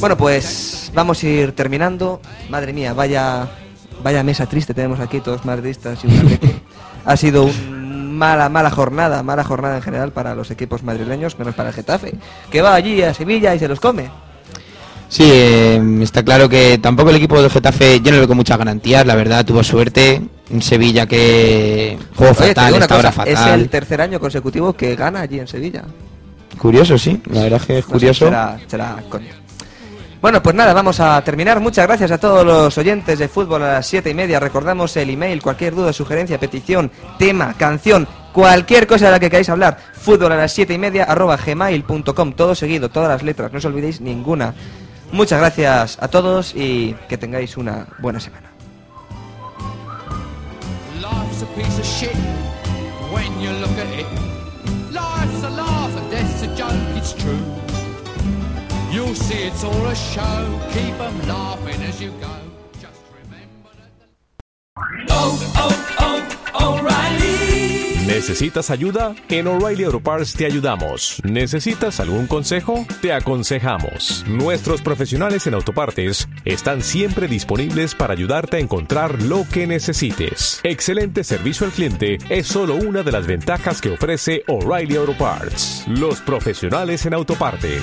Bueno, pues vamos a ir terminando. Madre mía, vaya, vaya mesa triste tenemos aquí, todos madridistas y un. Ha sido un mala, mala jornada, mala jornada en general para los equipos madrileños, menos para el Getafe, que va allí a Sevilla y se los come. Sí, eh, está claro que tampoco el equipo del Getafe, yo no lo veo con muchas garantías, la verdad, tuvo suerte. En Sevilla que jugó Oye, fatal, una está fatal. Es el tercer año consecutivo que gana allí en Sevilla. Curioso, sí, la verdad es que es No sé, curioso. será- será coño. Bueno, pues nada, vamos a terminar. Muchas gracias a todos los oyentes de fútbol a las siete y media. Recordamos el email, cualquier duda, sugerencia, petición, tema, canción, cualquier cosa de la que queráis hablar. Fútbol a las siete y media arroba gmail.com. Todo seguido, todas las letras, no os olvidéis ninguna. Muchas gracias a todos y que tengáis una buena semana. See it's all a show, keep 'em laughing as you go. Just remember that ¿Necesitas ayuda? En O'Reilly Auto Parts te ayudamos. ¿Necesitas algún consejo? Te aconsejamos. Nuestros profesionales en autopartes están siempre disponibles para ayudarte a encontrar lo que necesites. Excelente servicio al cliente es solo una de las ventajas que ofrece O'Reilly Auto Parts. Los profesionales en autopartes.